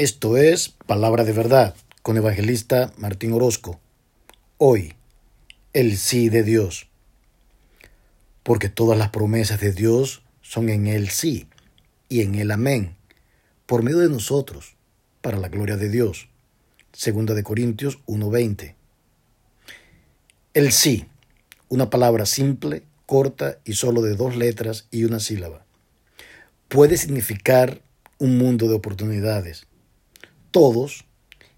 Esto es Palabra de Verdad con Evangelista Martín Orozco. Hoy, el sí de Dios. Porque todas las promesas de Dios son en el sí y en el amén, por medio de nosotros, para la gloria de Dios. Segunda de Corintios 1:20. El sí, una palabra simple, corta y solo de dos letras y una sílaba, puede significar un mundo de oportunidades todos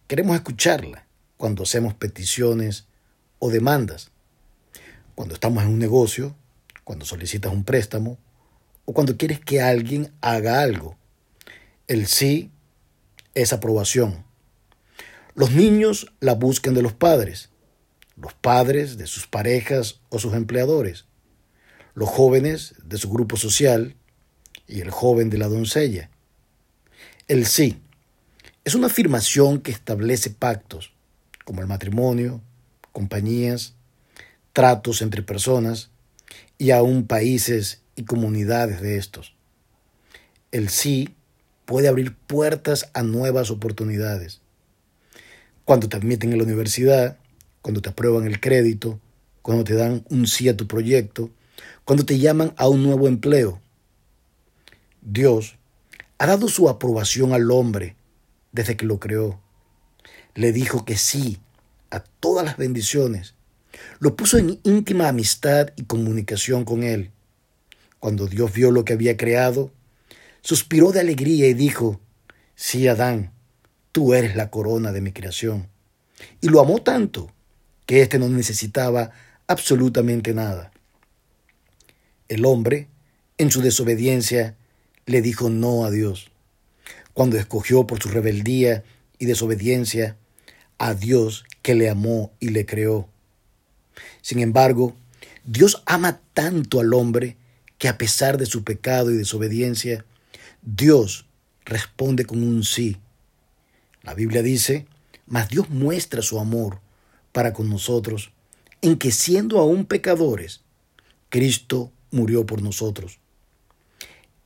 queremos escucharla cuando hacemos peticiones o demandas, cuando estamos en un negocio, cuando solicitas un préstamo o cuando quieres que alguien haga algo. El sí es aprobación. Los niños la buscan de los padres, los padres de sus parejas o sus empleadores, los jóvenes de su grupo social y el joven de la doncella. El sí es una afirmación que establece pactos, como el matrimonio, compañías, tratos entre personas y aún países y comunidades de estos. El sí puede abrir puertas a nuevas oportunidades. Cuando te admiten en la universidad, cuando te aprueban el crédito, cuando te dan un sí a tu proyecto, cuando te llaman a un nuevo empleo. Dios ha dado su aprobación al hombre desde que lo creó. Le dijo que sí a todas las bendiciones. Lo puso en íntima amistad y comunicación con él. Cuando Dios vio lo que había creado, suspiró de alegría y dijo, sí, Adán, tú eres la corona de mi creación. Y lo amó tanto que éste no necesitaba absolutamente nada. El hombre, en su desobediencia, le dijo no a Dios cuando escogió por su rebeldía y desobediencia a Dios que le amó y le creó. Sin embargo, Dios ama tanto al hombre que a pesar de su pecado y desobediencia, Dios responde con un sí. La Biblia dice, mas Dios muestra su amor para con nosotros en que siendo aún pecadores, Cristo murió por nosotros.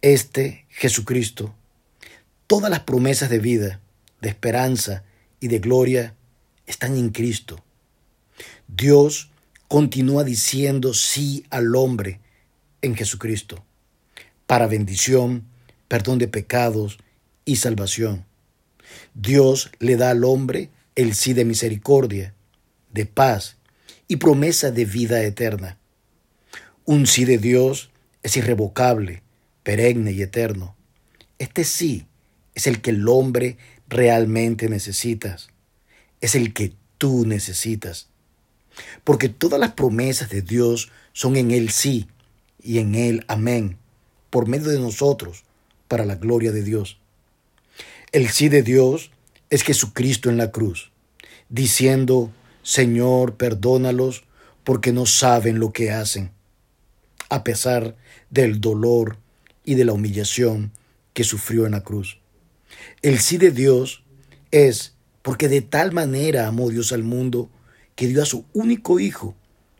Este Jesucristo Todas las promesas de vida, de esperanza y de gloria están en Cristo. Dios continúa diciendo sí al hombre en Jesucristo, para bendición, perdón de pecados y salvación. Dios le da al hombre el sí de misericordia, de paz y promesa de vida eterna. Un sí de Dios es irrevocable, perenne y eterno. Este sí es el que el hombre realmente necesitas. Es el que tú necesitas. Porque todas las promesas de Dios son en Él sí y en Él amén, por medio de nosotros, para la gloria de Dios. El sí de Dios es Jesucristo en la cruz, diciendo, Señor, perdónalos porque no saben lo que hacen, a pesar del dolor y de la humillación que sufrió en la cruz. El sí de Dios es porque de tal manera amó Dios al mundo que dio a su único Hijo,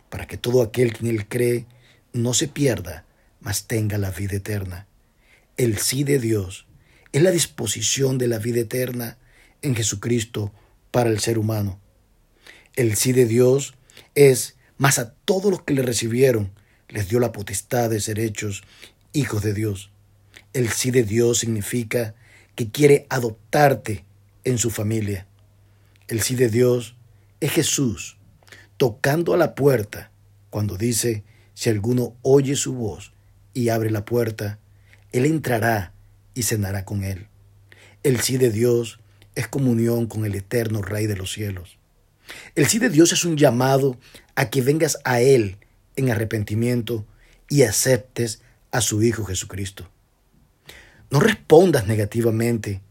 para que todo aquel que en él cree no se pierda, mas tenga la vida eterna. El sí de Dios es la disposición de la vida eterna en Jesucristo para el ser humano. El sí de Dios es, más a todos los que le recibieron, les dio la potestad de ser hechos hijos de Dios. El sí de Dios significa que quiere adoptarte en su familia. El sí de Dios es Jesús tocando a la puerta cuando dice, si alguno oye su voz y abre la puerta, Él entrará y cenará con Él. El sí de Dios es comunión con el eterno Rey de los cielos. El sí de Dios es un llamado a que vengas a Él en arrepentimiento y aceptes a su Hijo Jesucristo. No respondas negativamente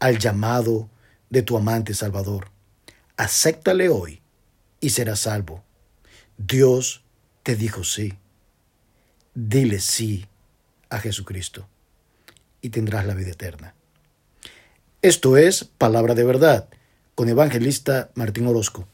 al llamado de tu amante Salvador. Acéptale hoy y serás salvo. Dios te dijo sí. Dile sí a Jesucristo y tendrás la vida eterna. Esto es Palabra de Verdad con Evangelista Martín Orozco.